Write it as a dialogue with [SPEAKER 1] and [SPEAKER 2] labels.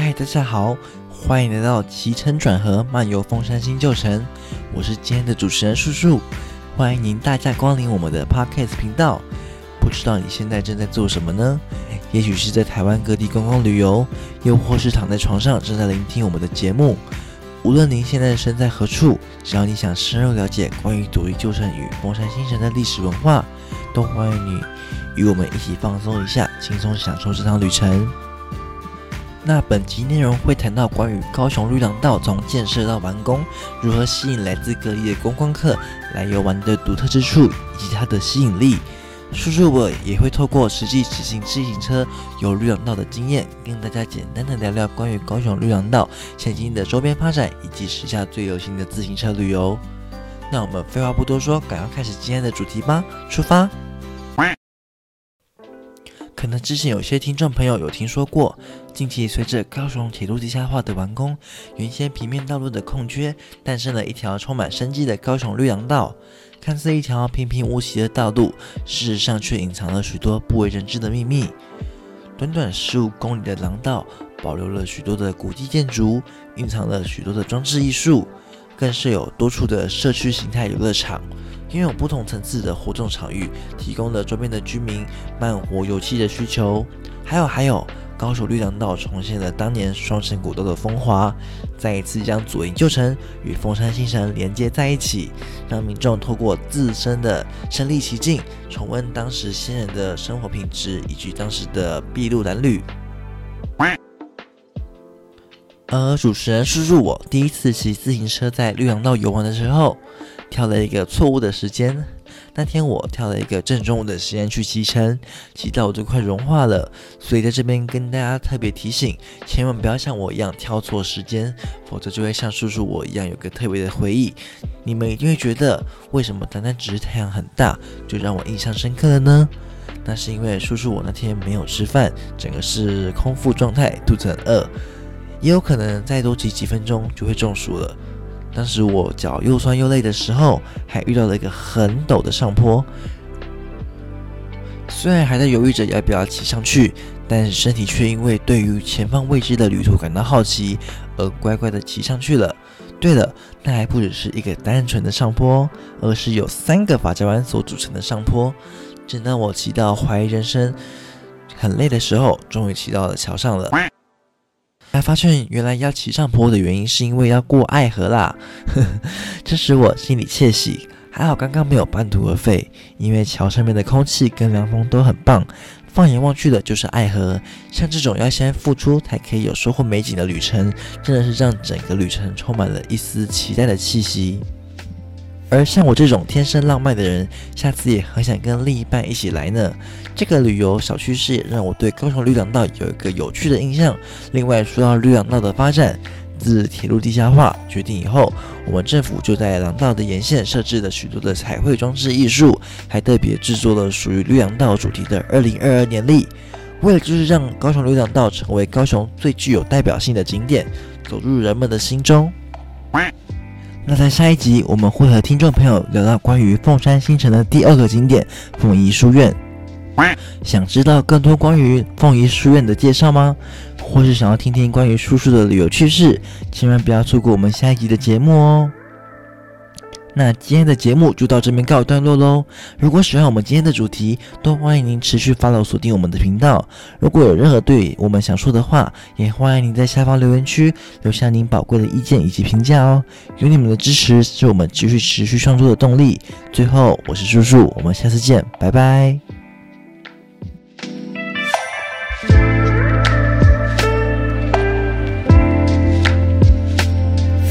[SPEAKER 1] 嗨，大家好，欢迎来到起承转合漫游凤山新旧城，我是今天的主持人叔叔，欢迎您大驾光临我们的 Podcast 频道。不知道你现在正在做什么呢？也许是在台湾各地观光旅游，又或是躺在床上正在聆听我们的节目。无论您现在身在何处，只要你想深入了解关于独立旧城与凤山新城的历史文化，都欢迎你与我们一起放松一下，轻松享受这趟旅程。那本集内容会谈到关于高雄绿廊道从建设到完工，如何吸引来自各地的观光客来游玩的独特之处以及它的吸引力。叔叔我也会透过实际骑行自行车游绿廊道的经验，跟大家简单的聊聊关于高雄绿廊道现今的周边发展以及时下最流行的自行车旅游。那我们废话不多说，赶快开始今天的主题吧，出发！可能之前有些听众朋友有听说过，近期随着高雄铁路地下化的完工，原先平面道路的空缺，诞生了一条充满生机的高雄绿廊道。看似一条平平无奇的道路，事实上却隐藏了许多不为人知的秘密。短短十五公里的廊道，保留了许多的古迹建筑，蕴藏了许多的装置艺术，更是有多处的社区形态游乐场。拥有不同层次的活动场域，提供了周边的居民慢活游憩的需求。还有还有，高雄绿廊道重现了当年双城古道的风华，再一次将左营旧城与凤山新城连接在一起，让民众透过自身的身临其境，重温当时先人的生活品质以及当时的筚路蓝缕。而主持人叔叔我第一次骑自行车在绿廊道游玩的时候。跳了一个错误的时间，那天我跳了一个正中午的时间去骑车，骑到我都快融化了。所以在这边跟大家特别提醒，千万不要像我一样挑错时间，否则就会像叔叔我一样有个特别的回忆。你们一定会觉得，为什么单单只是太阳很大，就让我印象深刻了呢？那是因为叔叔我那天没有吃饭，整个是空腹状态，肚子很饿，也有可能再多骑几分钟就会中暑了。当时我脚又酸又累的时候，还遇到了一个很陡的上坡。虽然还在犹豫着要不要骑上去，但是身体却因为对于前方未知的旅途感到好奇，而乖乖的骑上去了。对了，那还不只是一个单纯的上坡，而是有三个法家湾所组成的上坡。正当我骑到怀疑人生、很累的时候，终于骑到了桥上了。才发现，原来要骑上坡的原因是因为要过爱河啦，这使我心里窃喜。还好刚刚没有半途而废，因为桥上面的空气跟凉风都很棒，放眼望去的就是爱河。像这种要先付出才可以有收获美景的旅程，真的是让整个旅程充满了一丝期待的气息。而像我这种天生浪漫的人，下次也很想跟另一半一起来呢。这个旅游小趋势也让我对高雄绿廊道有一个有趣的印象。另外，说到绿廊道的发展，自铁路地下化决定以后，我们政府就在廊道的沿线设置了许多的彩绘装置艺术，还特别制作了属于绿廊道主题的二零二二年历，为了就是让高雄绿廊道成为高雄最具有代表性的景点，走入人们的心中。那在下一集，我们会和听众朋友聊到关于凤山新城的第二个景点凤仪书院。想知道更多关于凤仪书院的介绍吗？或是想要听听关于叔叔的旅游趣事？千万不要错过我们下一集的节目哦！那今天的节目就到这边告一段落喽。如果喜欢我们今天的主题，都欢迎您持续 follow 锁定我们的频道。如果有任何对我们想说的话，也欢迎您在下方留言区留下您宝贵的意见以及评价哦。有你们的支持，是我们继续持续创作的动力。最后，我是叔叔，我们下次见，拜拜。